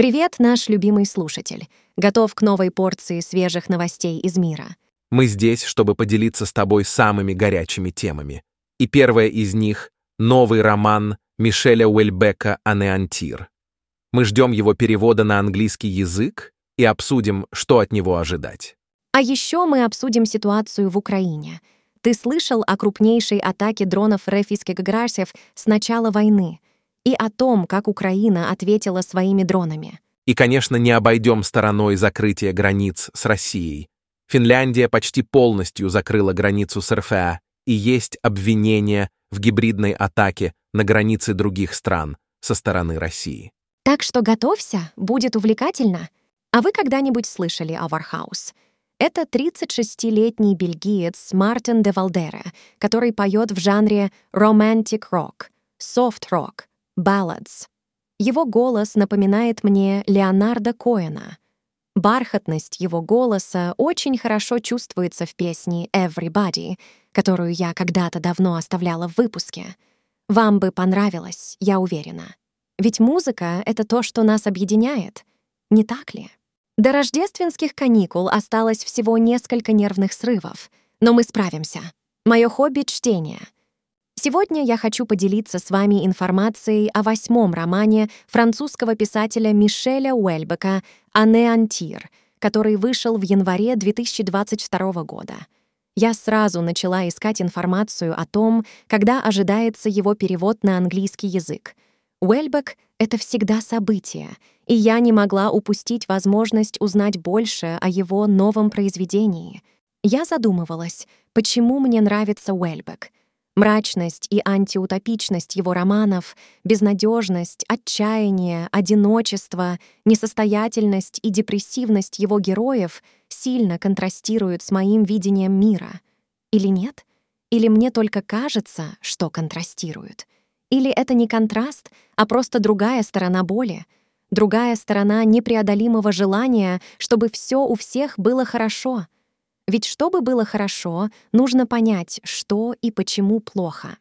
Привет, наш любимый слушатель. Готов к новой порции свежих новостей из мира. Мы здесь, чтобы поделиться с тобой самыми горячими темами. И первая из них — новый роман Мишеля Уэльбека «Анеантир». Мы ждем его перевода на английский язык и обсудим, что от него ожидать. А еще мы обсудим ситуацию в Украине. Ты слышал о крупнейшей атаке дронов РФ Гаграсев с начала войны и о том, как Украина ответила своими дронами. И, конечно, не обойдем стороной закрытие границ с Россией. Финляндия почти полностью закрыла границу с РФ, и есть обвинения в гибридной атаке на границы других стран со стороны России. Так что готовься, будет увлекательно. А вы когда-нибудь слышали о Warhaus? Это 36-летний бельгиец Мартен Деволдере, который поет в жанре soft rock, ballads. Его голос напоминает мне Леонарда Коэна. Бархатность его голоса очень хорошо чувствуется в песне «Everybody», которую я когда-то давно оставляла в выпуске. Вам бы понравилось, я уверена. Ведь музыка — это то, что нас объединяет, не так ли? До рождественских каникул осталось всего несколько нервных срывов, но мы справимся. Мое хобби — чтение. Сегодня я хочу поделиться с вами информацией о восьмом романе французского писателя Мишеля Уэльбека «Анеантир», который вышел в январе 2022 года. Я сразу начала искать информацию о том, когда ожидается его перевод на английский язык. Уэльбек — это всегда событие, и я не могла упустить возможность узнать больше о его новом произведении. Я задумывалась, почему мне нравится Уэльбек. Мрачность и антиутопичность его романов, безнадежность, отчаяние, одиночество, несостоятельность и депрессивность его героев сильно контрастируют с моим видением мира. Или нет? Или мне только кажется, что контрастируют? Или это не контраст, а просто другая сторона боли — другая сторона непреодолимого желания, чтобы все у всех было хорошо. Ведь чтобы было хорошо, нужно понять, что и почему плохо.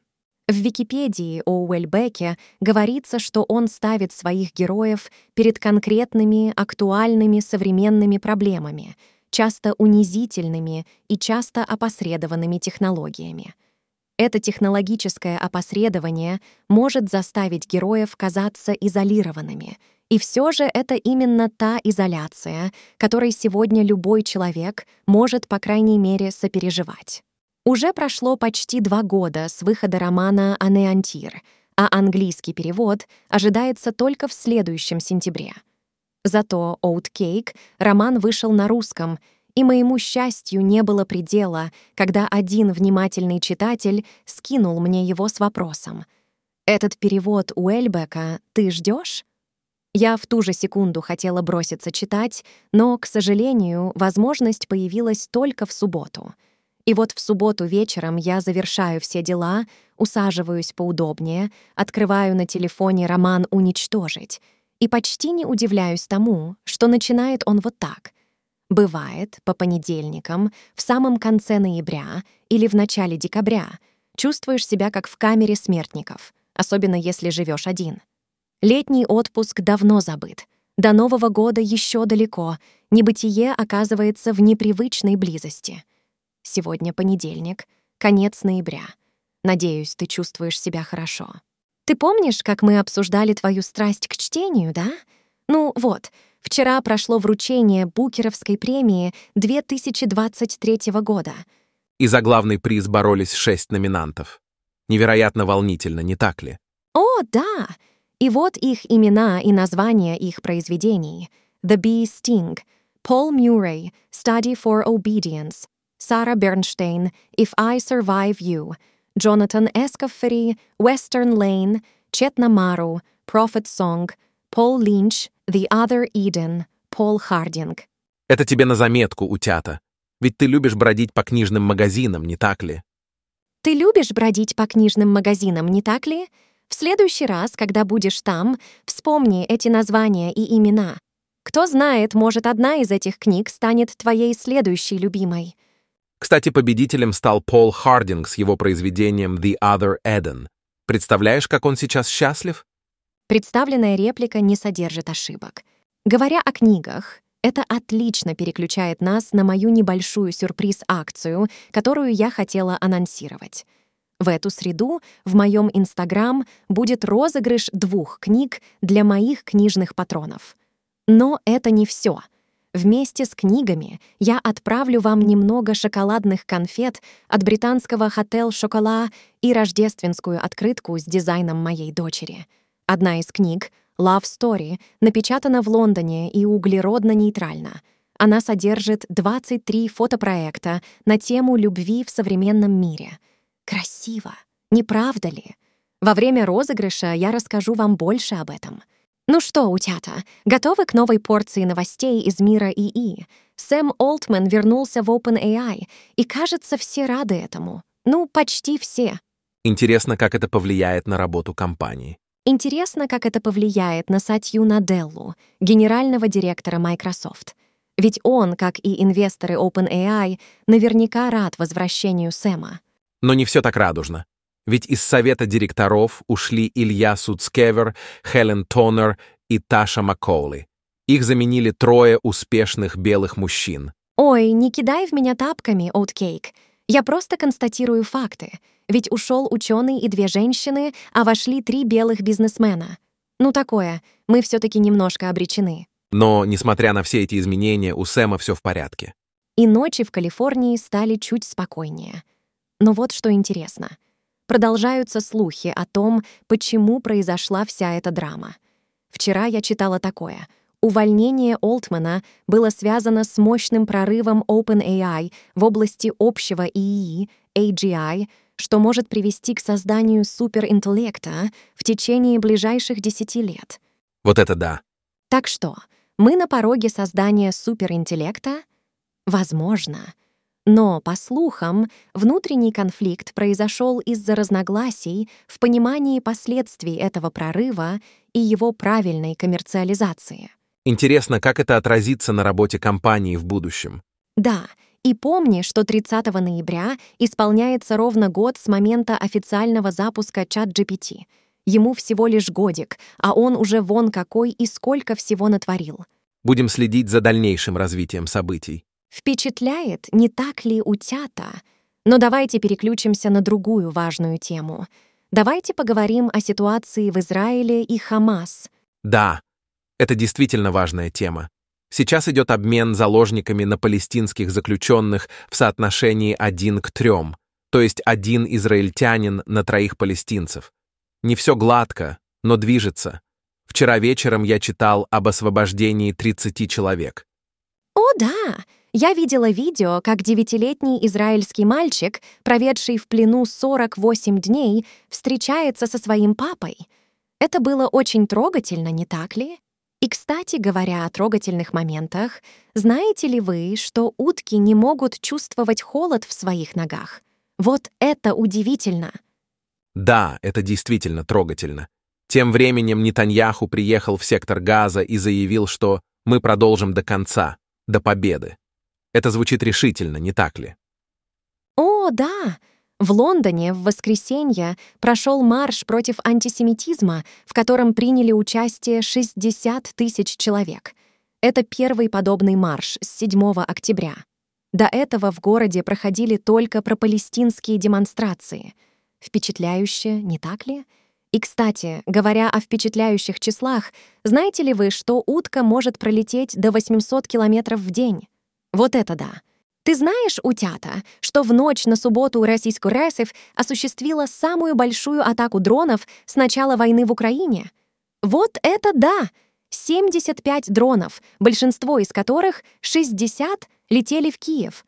В Википедии о Уэльбеке говорится, что он ставит своих героев перед конкретными, актуальными современными проблемами, часто унизительными и часто опосредованными технологиями. Это технологическое опосредование может заставить героев казаться изолированными — и все же это именно та изоляция, которой сегодня любой человек может, по крайней мере, сопереживать. Уже прошло почти два года с выхода романа «Анеантир», а английский перевод ожидается только в следующем сентябре. Зато «Оуткейк» роман вышел на русском, и моему счастью не было предела, когда один внимательный читатель скинул мне его с вопросом. «Этот перевод Уэльбека ты ждешь? Я в ту же секунду хотела броситься читать, но, к сожалению, возможность появилась только в субботу. И вот в субботу вечером я завершаю все дела, усаживаюсь поудобнее, открываю на телефоне роман «Уничтожить» и почти не удивляюсь тому, что начинает он вот так. Бывает, по понедельникам, в самом конце ноября или в начале декабря чувствуешь себя как в камере смертников, особенно если живешь один — Летний отпуск давно забыт. До Нового года еще далеко. Небытие оказывается в непривычной близости. Сегодня понедельник, конец ноября. Надеюсь, ты чувствуешь себя хорошо. Ты помнишь, как мы обсуждали твою страсть к чтению, да? Ну вот, вчера прошло вручение Букеровской премии 2023 года. И за главный приз боролись шесть номинантов. Невероятно волнительно, не так ли? О, да! И вот их имена и названия их произведений. The Bee Sting, Paul Murray, Study for Obedience, Sarah Bernstein, If I Survive You, Jonathan Escoffery, Western Lane, Chetna Maru, Prophet Song, Paul Lynch, The Other Eden, Пол Хардинг. Это тебе на заметку, утята. Ведь ты любишь бродить по книжным магазинам, не так ли? Ты любишь бродить по книжным магазинам, не так ли? В следующий раз, когда будешь там, вспомни эти названия и имена. Кто знает, может, одна из этих книг станет твоей следующей любимой. Кстати, победителем стал Пол Хардинг с его произведением «The Other Eden». Представляешь, как он сейчас счастлив? Представленная реплика не содержит ошибок. Говоря о книгах, это отлично переключает нас на мою небольшую сюрприз-акцию, которую я хотела анонсировать. В эту среду в моем Инстаграм будет розыгрыш двух книг для моих книжных патронов. Но это не все. Вместе с книгами я отправлю вам немного шоколадных конфет от британского Hotel Шокола и рождественскую открытку с дизайном моей дочери. Одна из книг Love Story напечатана в Лондоне и углеродно-нейтральна. Она содержит 23 фотопроекта на тему любви в современном мире — Красиво, не правда ли? Во время розыгрыша я расскажу вам больше об этом. Ну что, утята, готовы к новой порции новостей из мира ИИ? Сэм Олтман вернулся в OpenAI, и, кажется, все рады этому. Ну, почти все. Интересно, как это повлияет на работу компании. Интересно, как это повлияет на Сатью Наделлу, генерального директора Microsoft. Ведь он, как и инвесторы OpenAI, наверняка рад возвращению Сэма. Но не все так радужно. Ведь из совета директоров ушли Илья Суцкевер, Хелен Тонер и Таша Маккоули. Их заменили трое успешных белых мужчин. «Ой, не кидай в меня тапками, Оуткейк. Я просто констатирую факты. Ведь ушел ученый и две женщины, а вошли три белых бизнесмена. Ну такое, мы все таки немножко обречены». Но, несмотря на все эти изменения, у Сэма все в порядке. И ночи в Калифорнии стали чуть спокойнее. Но вот что интересно. Продолжаются слухи о том, почему произошла вся эта драма. Вчера я читала такое. Увольнение Олтмана было связано с мощным прорывом OpenAI в области общего ИИ, AGI, что может привести к созданию суперинтеллекта в течение ближайших десяти лет. Вот это да. Так что, мы на пороге создания суперинтеллекта? Возможно. Но, по слухам, внутренний конфликт произошел из-за разногласий в понимании последствий этого прорыва и его правильной коммерциализации. Интересно, как это отразится на работе компании в будущем. Да, и помни, что 30 ноября исполняется ровно год с момента официального запуска ChatGPT. Ему всего лишь годик, а он уже вон какой и сколько всего натворил. Будем следить за дальнейшим развитием событий. Впечатляет, не так ли утята? Но давайте переключимся на другую важную тему. Давайте поговорим о ситуации в Израиле и Хамас. Да, это действительно важная тема. Сейчас идет обмен заложниками на палестинских заключенных в соотношении один к трем, то есть один израильтянин на троих палестинцев. Не все гладко, но движется. Вчера вечером я читал об освобождении 30 человек. О, да! Я видела видео, как девятилетний израильский мальчик, проведший в плену 48 дней, встречается со своим папой. Это было очень трогательно, не так ли? И, кстати говоря о трогательных моментах, знаете ли вы, что утки не могут чувствовать холод в своих ногах? Вот это удивительно. Да, это действительно трогательно. Тем временем Нетаньяху приехал в сектор Газа и заявил, что мы продолжим до конца, до победы. Это звучит решительно, не так ли? О, да! В Лондоне в воскресенье прошел марш против антисемитизма, в котором приняли участие 60 тысяч человек. Это первый подобный марш с 7 октября. До этого в городе проходили только пропалестинские демонстрации. Впечатляюще, не так ли? И, кстати, говоря о впечатляющих числах, знаете ли вы, что утка может пролететь до 800 километров в день? Вот это да. Ты знаешь, утята, что в ночь на субботу российскую РСФ осуществила самую большую атаку дронов с начала войны в Украине? Вот это да! 75 дронов, большинство из которых, 60, летели в Киев.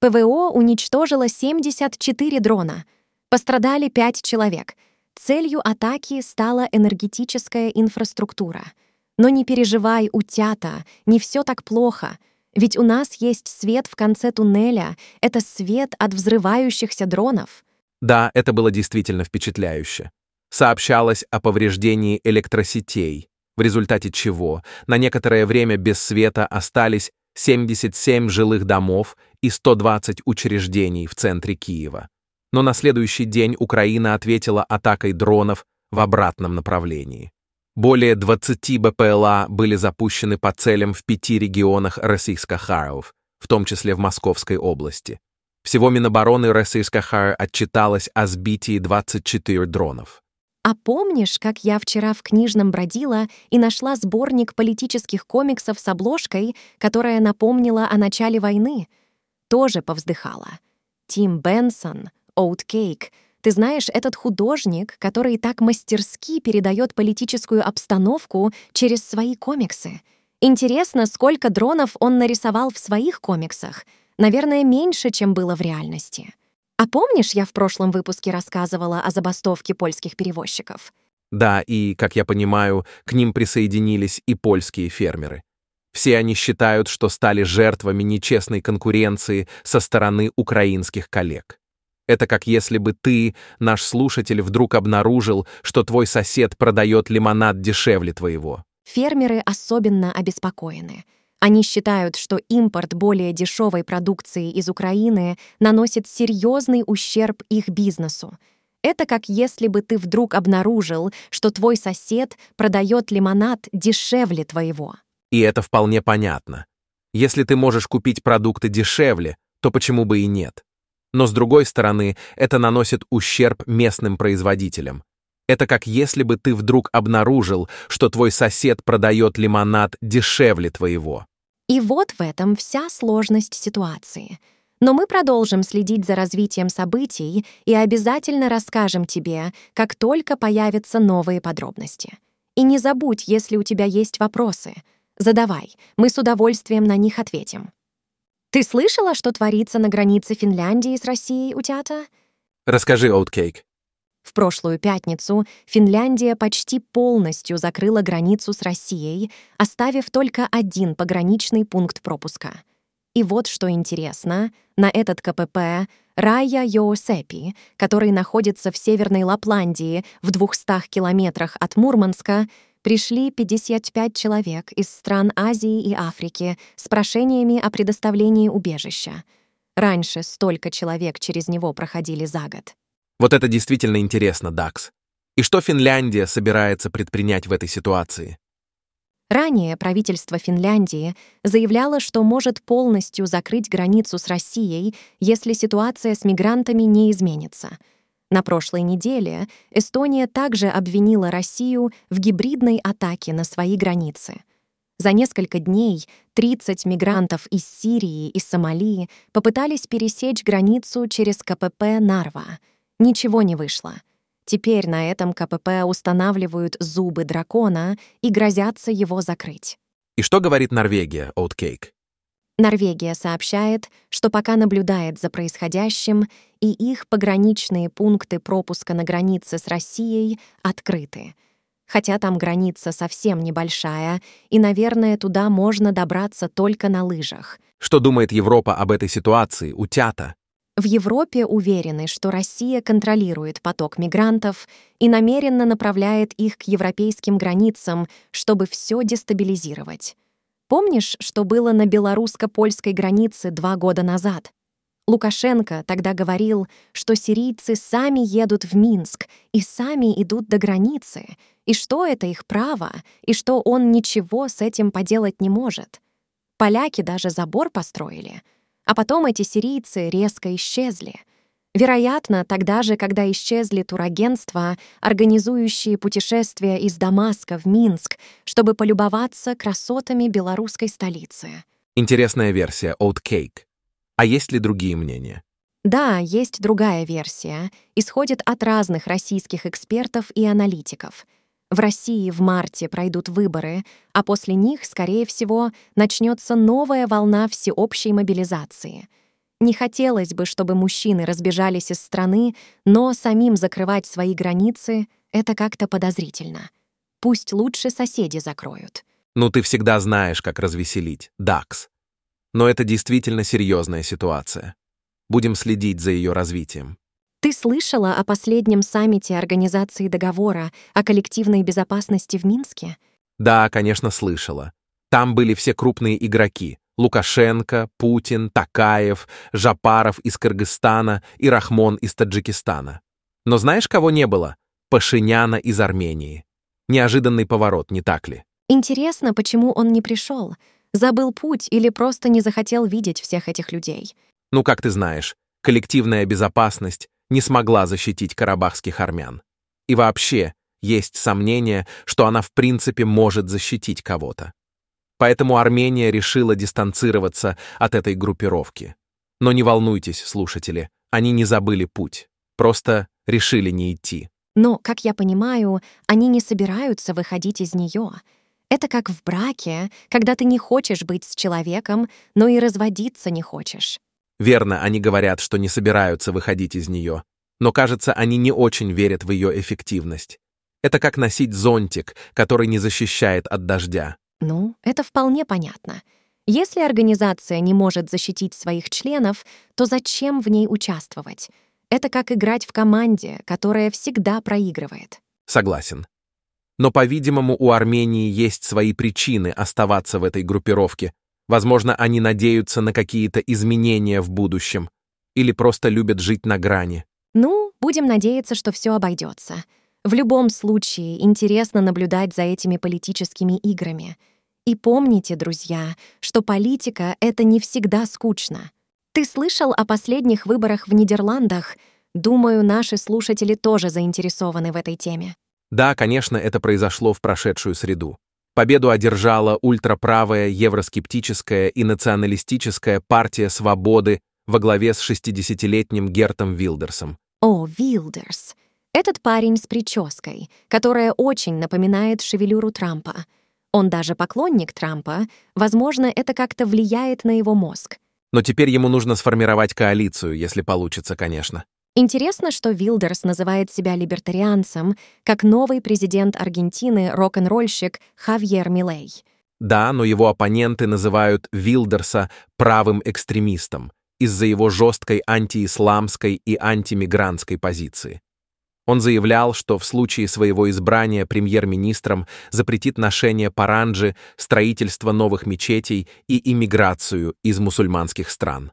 ПВО уничтожило 74 дрона. Пострадали 5 человек. Целью атаки стала энергетическая инфраструктура. Но не переживай, утята, не все так плохо — ведь у нас есть свет в конце туннеля. Это свет от взрывающихся дронов. Да, это было действительно впечатляюще. Сообщалось о повреждении электросетей, в результате чего на некоторое время без света остались 77 жилых домов и 120 учреждений в центре Киева. Но на следующий день Украина ответила атакой дронов в обратном направлении. Более 20 БПЛА были запущены по целям в пяти регионах Российско-Харов, в том числе в Московской области. Всего Минобороны Российско-Хар отчиталось о сбитии 24 дронов. А помнишь, как я вчера в книжном бродила и нашла сборник политических комиксов с обложкой, которая напомнила о начале войны? Тоже повздыхала. Тим Бенсон, Оуткейк. Ты знаешь, этот художник, который так мастерски передает политическую обстановку через свои комиксы. Интересно, сколько дронов он нарисовал в своих комиксах. Наверное, меньше, чем было в реальности. А помнишь, я в прошлом выпуске рассказывала о забастовке польских перевозчиков? Да, и, как я понимаю, к ним присоединились и польские фермеры. Все они считают, что стали жертвами нечестной конкуренции со стороны украинских коллег. Это как если бы ты, наш слушатель, вдруг обнаружил, что твой сосед продает лимонад дешевле твоего. Фермеры особенно обеспокоены — они считают, что импорт более дешевой продукции из Украины наносит серьезный ущерб их бизнесу. Это как если бы ты вдруг обнаружил, что твой сосед продает лимонад дешевле твоего. И это вполне понятно. Если ты можешь купить продукты дешевле, то почему бы и нет? Но с другой стороны, это наносит ущерб местным производителям. Это как если бы ты вдруг обнаружил, что твой сосед продает лимонад дешевле твоего. И вот в этом вся сложность ситуации. Но мы продолжим следить за развитием событий и обязательно расскажем тебе, как только появятся новые подробности. И не забудь, если у тебя есть вопросы. Задавай, мы с удовольствием на них ответим. Ты слышала, что творится на границе Финляндии с Россией, утята? Расскажи, Оуткейк. В прошлую пятницу Финляндия почти полностью закрыла границу с Россией, оставив только один пограничный пункт пропуска. И вот что интересно, на этот КПП Рая Йоосепи, который находится в Северной Лапландии в 200 километрах от Мурманска, пришли 55 человек из стран Азии и Африки с прошениями о предоставлении убежища. Раньше столько человек через него проходили за год. Вот это действительно интересно, Дакс. И что Финляндия собирается предпринять в этой ситуации? Ранее правительство Финляндии заявляло, что может полностью закрыть границу с Россией, если ситуация с мигрантами не изменится. На прошлой неделе Эстония также обвинила Россию в гибридной атаке на свои границы. За несколько дней 30 мигрантов из Сирии и Сомали попытались пересечь границу через КПП «Нарва», Ничего не вышло. Теперь на этом КПП устанавливают зубы дракона и грозятся его закрыть. И что говорит Норвегия, Оуткейк? Норвегия сообщает, что пока наблюдает за происходящим, и их пограничные пункты пропуска на границе с Россией открыты. Хотя там граница совсем небольшая, и, наверное, туда можно добраться только на лыжах. Что думает Европа об этой ситуации, утята? В Европе уверены, что Россия контролирует поток мигрантов и намеренно направляет их к европейским границам, чтобы все дестабилизировать. Помнишь, что было на белорусско-польской границе два года назад? Лукашенко тогда говорил, что сирийцы сами едут в Минск и сами идут до границы, и что это их право, и что он ничего с этим поделать не может. Поляки даже забор построили — а потом эти сирийцы резко исчезли. Вероятно, тогда же, когда исчезли турагентства, организующие путешествия из Дамаска в Минск, чтобы полюбоваться красотами белорусской столицы. Интересная версия, Oatcake. А есть ли другие мнения? Да, есть другая версия. Исходит от разных российских экспертов и аналитиков — в России в марте пройдут выборы, а после них, скорее всего, начнется новая волна всеобщей мобилизации. Не хотелось бы, чтобы мужчины разбежались из страны, но самим закрывать свои границы — это как-то подозрительно. Пусть лучше соседи закроют. Ну, ты всегда знаешь, как развеселить, Дакс. Но это действительно серьезная ситуация. Будем следить за ее развитием. Ты слышала о последнем саммите Организации договора о коллективной безопасности в Минске? Да, конечно, слышала. Там были все крупные игроки. Лукашенко, Путин, Такаев, Жапаров из Кыргызстана и Рахмон из Таджикистана. Но знаешь, кого не было? Пашиняна из Армении. Неожиданный поворот, не так ли? Интересно, почему он не пришел? Забыл путь или просто не захотел видеть всех этих людей? Ну, как ты знаешь, коллективная безопасность не смогла защитить карабахских армян. И вообще, есть сомнение, что она в принципе может защитить кого-то. Поэтому Армения решила дистанцироваться от этой группировки. Но не волнуйтесь, слушатели, они не забыли путь, просто решили не идти. Но, как я понимаю, они не собираются выходить из нее. Это как в браке, когда ты не хочешь быть с человеком, но и разводиться не хочешь. Верно, они говорят, что не собираются выходить из нее, но, кажется, они не очень верят в ее эффективность. Это как носить зонтик, который не защищает от дождя. Ну, это вполне понятно. Если организация не может защитить своих членов, то зачем в ней участвовать? Это как играть в команде, которая всегда проигрывает. Согласен. Но, по-видимому, у Армении есть свои причины оставаться в этой группировке. Возможно, они надеются на какие-то изменения в будущем. Или просто любят жить на грани. Ну, будем надеяться, что все обойдется. В любом случае, интересно наблюдать за этими политическими играми. И помните, друзья, что политика — это не всегда скучно. Ты слышал о последних выборах в Нидерландах? Думаю, наши слушатели тоже заинтересованы в этой теме. Да, конечно, это произошло в прошедшую среду. Победу одержала ультраправая, евроскептическая и националистическая партия свободы во главе с 60-летним Гертом Вилдерсом. О, Вилдерс. Этот парень с прической, которая очень напоминает шевелюру Трампа. Он даже поклонник Трампа, возможно, это как-то влияет на его мозг. Но теперь ему нужно сформировать коалицию, если получится, конечно. Интересно, что Вилдерс называет себя либертарианцем, как новый президент Аргентины, рок-н-ролльщик Хавьер Милей. Да, но его оппоненты называют Вилдерса правым экстремистом из-за его жесткой антиисламской и антимигрантской позиции. Он заявлял, что в случае своего избрания премьер-министром запретит ношение паранджи, строительство новых мечетей и иммиграцию из мусульманских стран.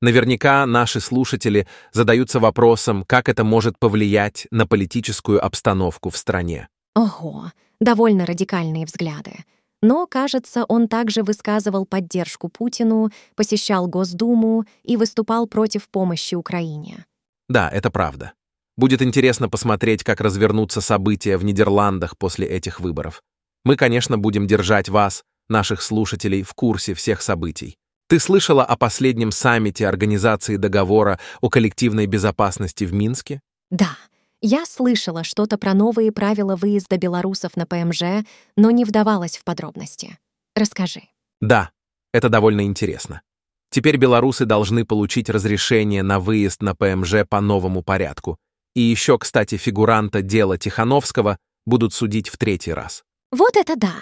Наверняка наши слушатели задаются вопросом, как это может повлиять на политическую обстановку в стране. Ого, довольно радикальные взгляды. Но, кажется, он также высказывал поддержку Путину, посещал Госдуму и выступал против помощи Украине. Да, это правда. Будет интересно посмотреть, как развернутся события в Нидерландах после этих выборов. Мы, конечно, будем держать вас, наших слушателей, в курсе всех событий. Ты слышала о последнем саммите Организации договора о коллективной безопасности в Минске? Да, я слышала что-то про новые правила выезда белорусов на ПМЖ, но не вдавалась в подробности. Расскажи. Да, это довольно интересно. Теперь белорусы должны получить разрешение на выезд на ПМЖ по новому порядку. И еще, кстати, фигуранта дела Тихановского будут судить в третий раз. Вот это да!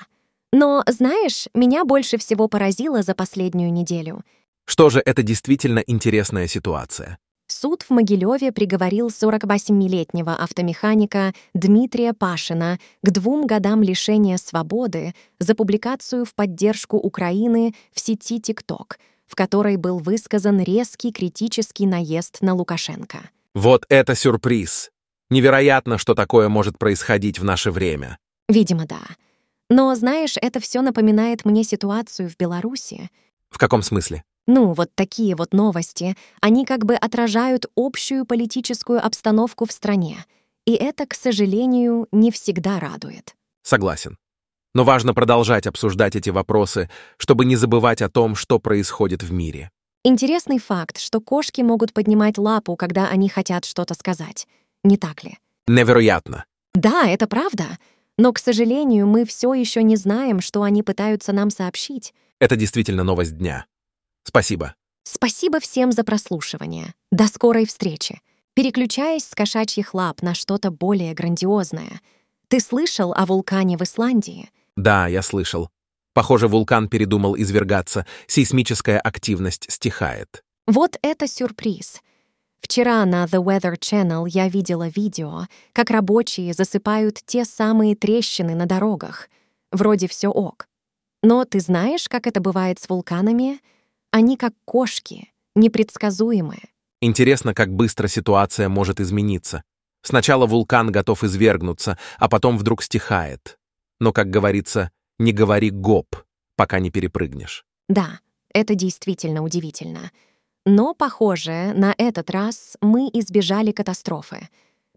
Но, знаешь, меня больше всего поразило за последнюю неделю. Что же, это действительно интересная ситуация. Суд в Могилеве приговорил 48-летнего автомеханика Дмитрия Пашина к двум годам лишения свободы за публикацию в поддержку Украины в сети TikTok, в которой был высказан резкий критический наезд на Лукашенко. Вот это сюрприз! Невероятно, что такое может происходить в наше время. Видимо, да. Но, знаешь, это все напоминает мне ситуацию в Беларуси. В каком смысле? Ну, вот такие вот новости, они как бы отражают общую политическую обстановку в стране. И это, к сожалению, не всегда радует. Согласен. Но важно продолжать обсуждать эти вопросы, чтобы не забывать о том, что происходит в мире. Интересный факт, что кошки могут поднимать лапу, когда они хотят что-то сказать. Не так ли? Невероятно. Да, это правда. Но, к сожалению, мы все еще не знаем, что они пытаются нам сообщить. Это действительно новость дня. Спасибо. Спасибо всем за прослушивание. До скорой встречи. Переключаясь с кошачьих лап на что-то более грандиозное. Ты слышал о вулкане в Исландии? Да, я слышал. Похоже, вулкан передумал извергаться, сейсмическая активность стихает. Вот это сюрприз. Вчера на The Weather Channel я видела видео, как рабочие засыпают те самые трещины на дорогах. Вроде все ок. Но ты знаешь, как это бывает с вулканами? Они как кошки, непредсказуемые. Интересно, как быстро ситуация может измениться. Сначала вулкан готов извергнуться, а потом вдруг стихает. Но, как говорится, не говори гоп, пока не перепрыгнешь. Да, это действительно удивительно. Но, похоже, на этот раз мы избежали катастрофы.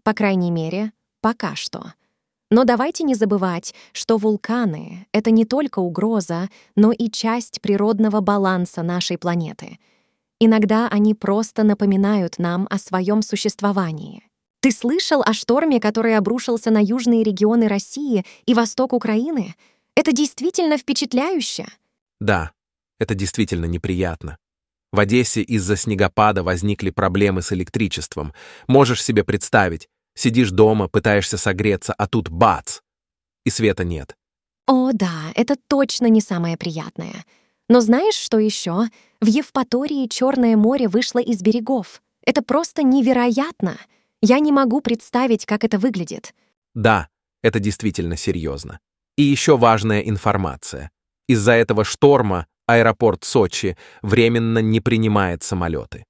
По крайней мере, пока что. Но давайте не забывать, что вулканы — это не только угроза, но и часть природного баланса нашей планеты. Иногда они просто напоминают нам о своем существовании. Ты слышал о шторме, который обрушился на южные регионы России и восток Украины? Это действительно впечатляюще. Да, это действительно неприятно. В Одессе из-за снегопада возникли проблемы с электричеством. Можешь себе представить, сидишь дома, пытаешься согреться, а тут бац! И света нет. О, да, это точно не самое приятное. Но знаешь, что еще? В Евпатории Черное море вышло из берегов. Это просто невероятно. Я не могу представить, как это выглядит. Да, это действительно серьезно. И еще важная информация. Из-за этого шторма аэропорт Сочи временно не принимает самолеты.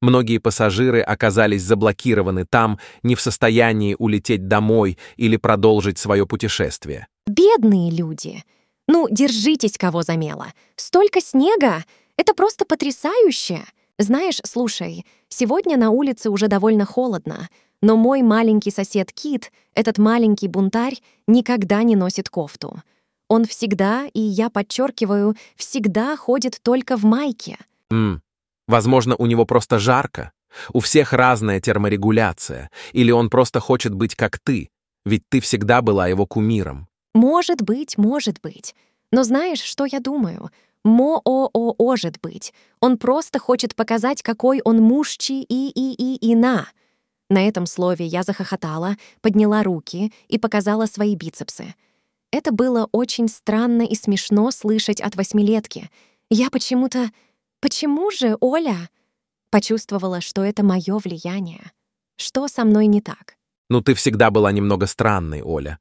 Многие пассажиры оказались заблокированы там, не в состоянии улететь домой или продолжить свое путешествие. Бедные люди. Ну, держитесь, кого замело. Столько снега! Это просто потрясающе! Знаешь, слушай, сегодня на улице уже довольно холодно, но мой маленький сосед Кит, этот маленький бунтарь, никогда не носит кофту. Он всегда, и я подчеркиваю, всегда ходит только в майке. Mm. Возможно, у него просто жарко. У всех разная терморегуляция. Или он просто хочет быть как ты, ведь ты всегда была его кумиром. Может быть, может быть. Но знаешь, что я думаю? Мо-о-о-ожит быть. Он просто хочет показать, какой он мужчи и-и-и-и-на. На этом слове я захохотала, подняла руки и показала свои бицепсы. Это было очень странно и смешно слышать от восьмилетки. Я почему-то... Почему же, Оля? Почувствовала, что это мое влияние. Что со мной не так? Ну, ты всегда была немного странной, Оля.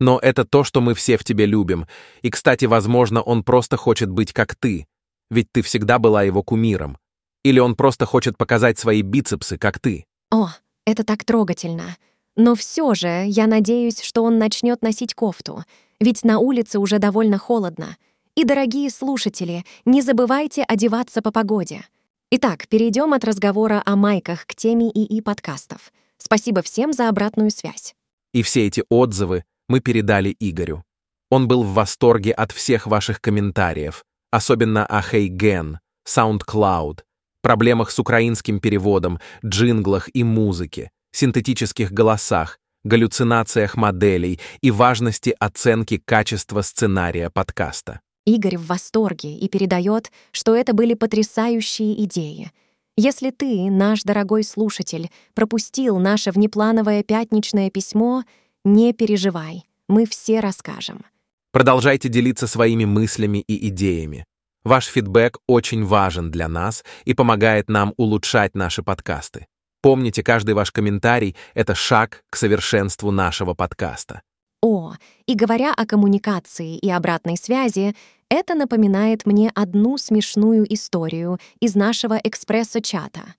Но это то, что мы все в тебе любим. И, кстати, возможно, он просто хочет быть как ты. Ведь ты всегда была его кумиром. Или он просто хочет показать свои бицепсы, как ты. О, это так трогательно. Но все же я надеюсь, что он начнет носить кофту ведь на улице уже довольно холодно. И, дорогие слушатели, не забывайте одеваться по погоде. Итак, перейдем от разговора о майках к теме ИИ подкастов. Спасибо всем за обратную связь. И все эти отзывы мы передали Игорю. Он был в восторге от всех ваших комментариев, особенно о HeyGen, SoundCloud, проблемах с украинским переводом, джинглах и музыке, синтетических голосах, галлюцинациях моделей и важности оценки качества сценария подкаста. Игорь в восторге и передает, что это были потрясающие идеи. Если ты, наш дорогой слушатель, пропустил наше внеплановое пятничное письмо, не переживай, мы все расскажем. Продолжайте делиться своими мыслями и идеями. Ваш фидбэк очень важен для нас и помогает нам улучшать наши подкасты. Помните, каждый ваш комментарий — это шаг к совершенству нашего подкаста. О, и говоря о коммуникации и обратной связи, это напоминает мне одну смешную историю из нашего экспресса-чата.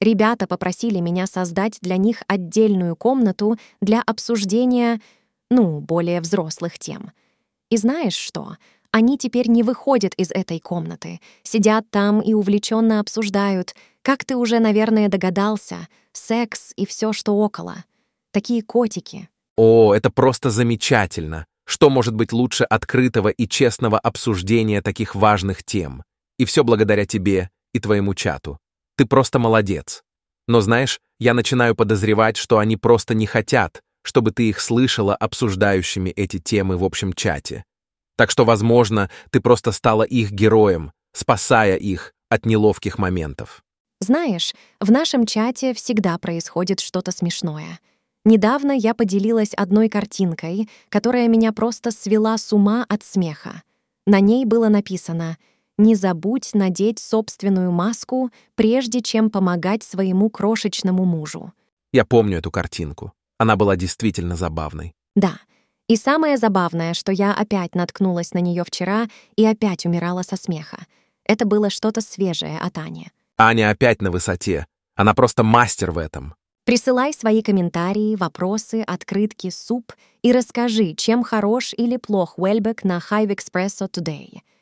Ребята попросили меня создать для них отдельную комнату для обсуждения, ну, более взрослых тем. И знаешь что? Они теперь не выходят из этой комнаты, сидят там и увлеченно обсуждают — как ты уже, наверное, догадался, секс и все, что около. Такие котики. О, это просто замечательно. Что может быть лучше открытого и честного обсуждения таких важных тем? И все благодаря тебе и твоему чату. Ты просто молодец. Но знаешь, я начинаю подозревать, что они просто не хотят, чтобы ты их слышала обсуждающими эти темы в общем чате. Так что, возможно, ты просто стала их героем, спасая их от неловких моментов. Знаешь, в нашем чате всегда происходит что-то смешное. Недавно я поделилась одной картинкой, которая меня просто свела с ума от смеха. На ней было написано «Не забудь надеть собственную маску, прежде чем помогать своему крошечному мужу». Я помню эту картинку. Она была действительно забавной. Да. И самое забавное, что я опять наткнулась на нее вчера и опять умирала со смеха. Это было что-то свежее от Ани. Аня опять на высоте. Она просто мастер в этом. Присылай свои комментарии, вопросы, открытки, суп и расскажи, чем хорош или плох Уэльбек на Hive Espresso Today —